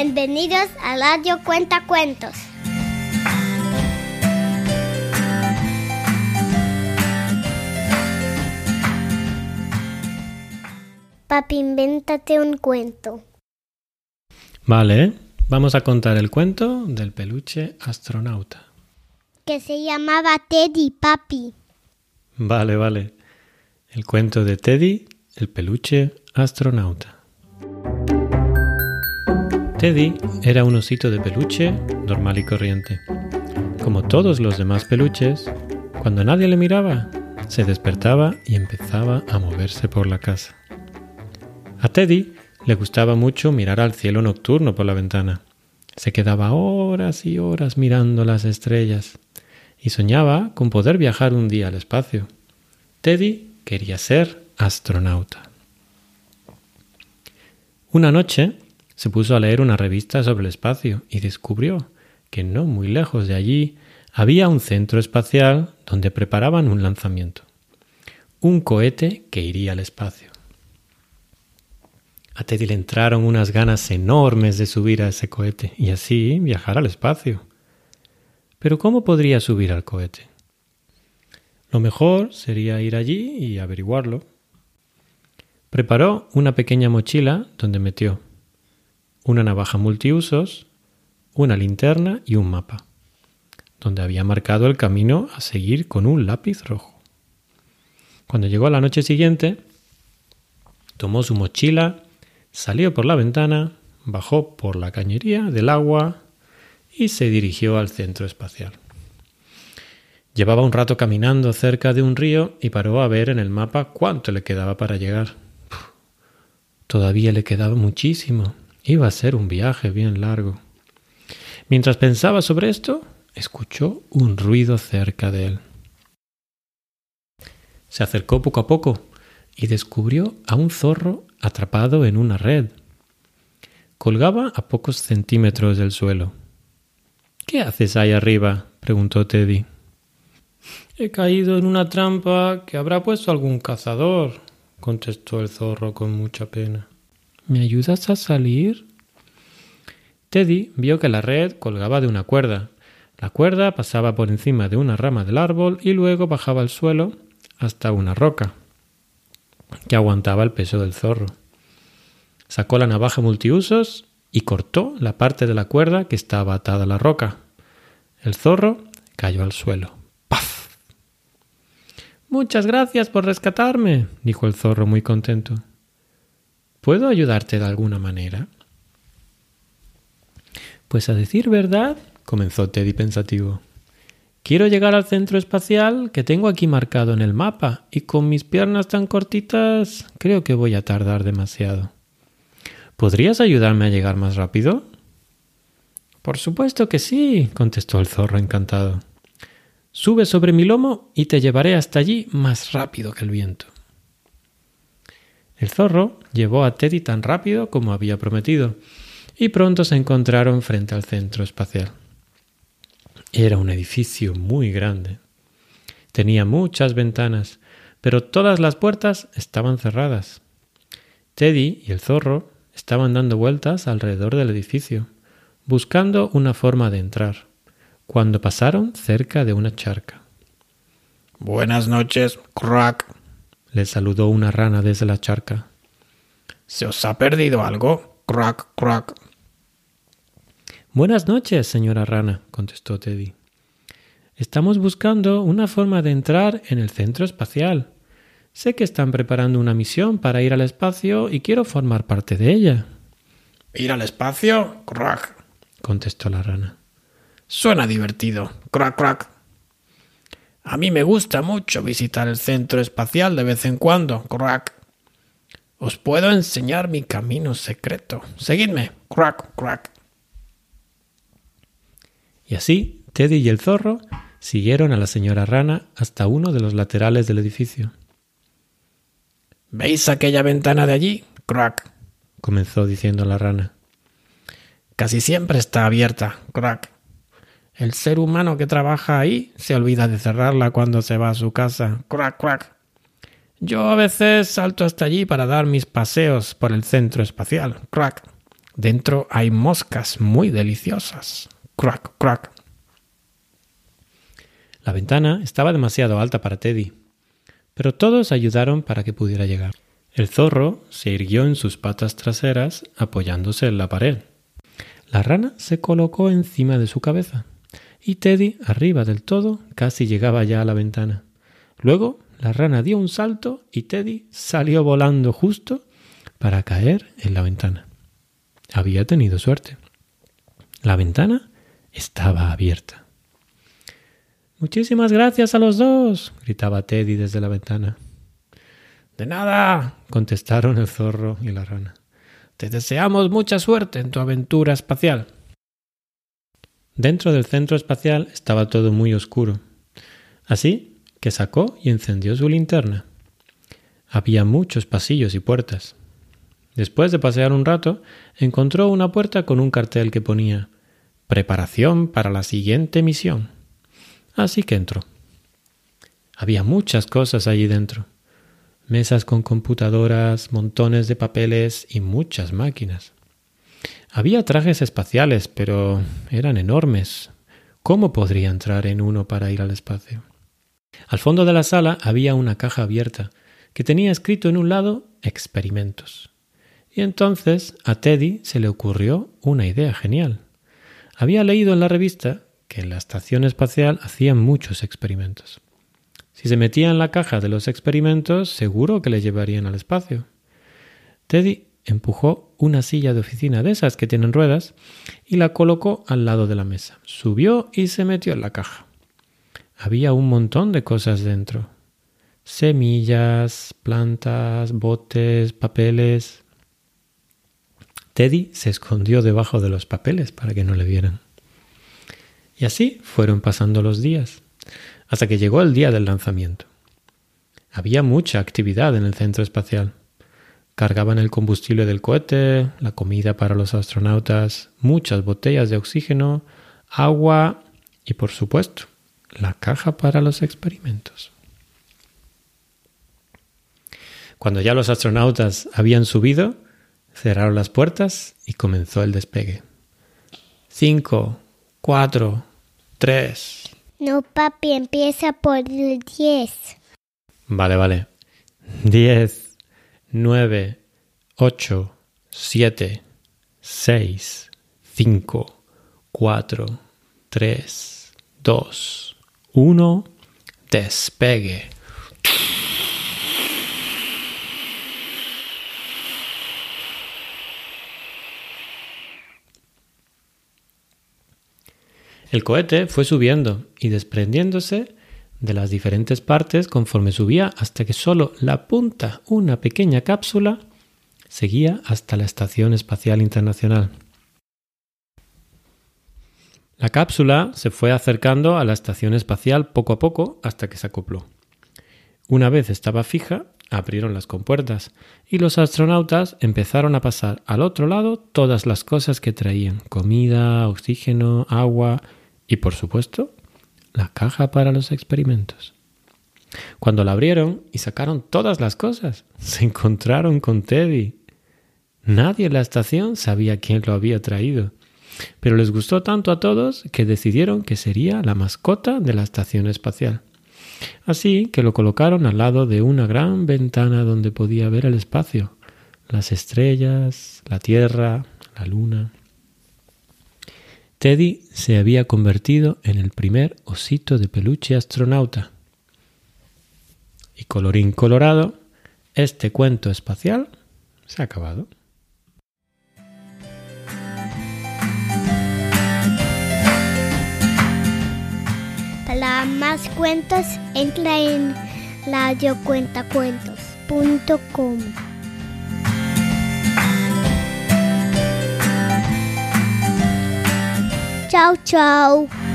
Bienvenidos a Radio Cuenta Cuentos. Papi, invéntate un cuento. Vale, vamos a contar el cuento del peluche astronauta. Que se llamaba Teddy, papi. Vale, vale. El cuento de Teddy, el peluche astronauta. Teddy era un osito de peluche normal y corriente. Como todos los demás peluches, cuando nadie le miraba, se despertaba y empezaba a moverse por la casa. A Teddy le gustaba mucho mirar al cielo nocturno por la ventana. Se quedaba horas y horas mirando las estrellas y soñaba con poder viajar un día al espacio. Teddy quería ser astronauta. Una noche se puso a leer una revista sobre el espacio y descubrió que no muy lejos de allí había un centro espacial donde preparaban un lanzamiento. Un cohete que iría al espacio. A Teddy le entraron unas ganas enormes de subir a ese cohete y así viajar al espacio. Pero ¿cómo podría subir al cohete? Lo mejor sería ir allí y averiguarlo. Preparó una pequeña mochila donde metió una navaja multiusos, una linterna y un mapa, donde había marcado el camino a seguir con un lápiz rojo. Cuando llegó a la noche siguiente, tomó su mochila Salió por la ventana, bajó por la cañería del agua y se dirigió al centro espacial. Llevaba un rato caminando cerca de un río y paró a ver en el mapa cuánto le quedaba para llegar. todavía le quedaba muchísimo. Iba a ser un viaje bien largo. Mientras pensaba sobre esto, escuchó un ruido cerca de él. Se acercó poco a poco y descubrió a un zorro atrapado en una red. Colgaba a pocos centímetros del suelo. ¿Qué haces ahí arriba? preguntó Teddy. He caído en una trampa que habrá puesto algún cazador, contestó el zorro con mucha pena. ¿Me ayudas a salir? Teddy vio que la red colgaba de una cuerda. La cuerda pasaba por encima de una rama del árbol y luego bajaba al suelo hasta una roca que aguantaba el peso del zorro. Sacó la navaja multiusos y cortó la parte de la cuerda que estaba atada a la roca. El zorro cayó al suelo. ¡Paf! Muchas gracias por rescatarme, dijo el zorro muy contento. ¿Puedo ayudarte de alguna manera? Pues a decir verdad, comenzó Teddy pensativo. Quiero llegar al centro espacial que tengo aquí marcado en el mapa y con mis piernas tan cortitas creo que voy a tardar demasiado. ¿Podrías ayudarme a llegar más rápido? Por supuesto que sí, contestó el zorro encantado. Sube sobre mi lomo y te llevaré hasta allí más rápido que el viento. El zorro llevó a Teddy tan rápido como había prometido, y pronto se encontraron frente al centro espacial. Era un edificio muy grande. Tenía muchas ventanas, pero todas las puertas estaban cerradas. Teddy y el zorro estaban dando vueltas alrededor del edificio, buscando una forma de entrar, cuando pasaron cerca de una charca. Buenas noches, crack, le saludó una rana desde la charca. ¿Se os ha perdido algo? Crack, crack. Buenas noches, señora rana, contestó Teddy. Estamos buscando una forma de entrar en el centro espacial. Sé que están preparando una misión para ir al espacio y quiero formar parte de ella. ¿Ir al espacio? Crack, contestó la rana. Suena divertido. Crack, crack. A mí me gusta mucho visitar el centro espacial de vez en cuando. Crack. Os puedo enseñar mi camino secreto. Seguidme. Crack, crack. Y así, Teddy y el zorro siguieron a la señora rana hasta uno de los laterales del edificio. ¿Veis aquella ventana de allí? Crack. comenzó diciendo la rana. Casi siempre está abierta. Crack. El ser humano que trabaja ahí se olvida de cerrarla cuando se va a su casa. Crack, crack. Yo a veces salto hasta allí para dar mis paseos por el centro espacial. Crack. Dentro hay moscas muy deliciosas. Crack, crack. La ventana estaba demasiado alta para Teddy, pero todos ayudaron para que pudiera llegar. El zorro se irguió en sus patas traseras apoyándose en la pared. La rana se colocó encima de su cabeza y Teddy, arriba del todo, casi llegaba ya a la ventana. Luego la rana dio un salto y Teddy salió volando justo para caer en la ventana. Había tenido suerte. La ventana estaba abierta. Muchísimas gracias a los dos, gritaba Teddy desde la ventana. De nada, contestaron el zorro y la rana. Te deseamos mucha suerte en tu aventura espacial. Dentro del centro espacial estaba todo muy oscuro. Así que sacó y encendió su linterna. Había muchos pasillos y puertas. Después de pasear un rato, encontró una puerta con un cartel que ponía Preparación para la siguiente misión. Así que entró. Había muchas cosas allí dentro. Mesas con computadoras, montones de papeles y muchas máquinas. Había trajes espaciales, pero eran enormes. ¿Cómo podría entrar en uno para ir al espacio? Al fondo de la sala había una caja abierta que tenía escrito en un lado experimentos. Y entonces a Teddy se le ocurrió una idea genial. Había leído en la revista que en la estación espacial hacían muchos experimentos. Si se metía en la caja de los experimentos, seguro que le llevarían al espacio. Teddy empujó una silla de oficina de esas que tienen ruedas y la colocó al lado de la mesa. Subió y se metió en la caja. Había un montón de cosas dentro. Semillas, plantas, botes, papeles. Teddy se escondió debajo de los papeles para que no le vieran. Y así fueron pasando los días, hasta que llegó el día del lanzamiento. Había mucha actividad en el centro espacial. Cargaban el combustible del cohete, la comida para los astronautas, muchas botellas de oxígeno, agua y, por supuesto, la caja para los experimentos. Cuando ya los astronautas habían subido, cerraron las puertas y comenzó el despegue. Cinco, cuatro, tres. No, papi, empieza por el diez. Vale, vale. Diez, nueve, ocho, siete, seis, cinco, cuatro, tres, dos, uno. Despegue. El cohete fue subiendo y desprendiéndose de las diferentes partes conforme subía hasta que solo la punta, una pequeña cápsula, seguía hasta la Estación Espacial Internacional. La cápsula se fue acercando a la estación espacial poco a poco hasta que se acopló. Una vez estaba fija, abrieron las compuertas y los astronautas empezaron a pasar al otro lado todas las cosas que traían, comida, oxígeno, agua y por supuesto la caja para los experimentos. Cuando la abrieron y sacaron todas las cosas, se encontraron con Teddy. Nadie en la estación sabía quién lo había traído, pero les gustó tanto a todos que decidieron que sería la mascota de la estación espacial. Así que lo colocaron al lado de una gran ventana donde podía ver el espacio, las estrellas, la Tierra, la Luna. Teddy se había convertido en el primer osito de peluche astronauta. Y colorín colorado, este cuento espacial se ha acabado. Para más cuentos, entra en radiocuentacuentos.com. Ciao, ciao.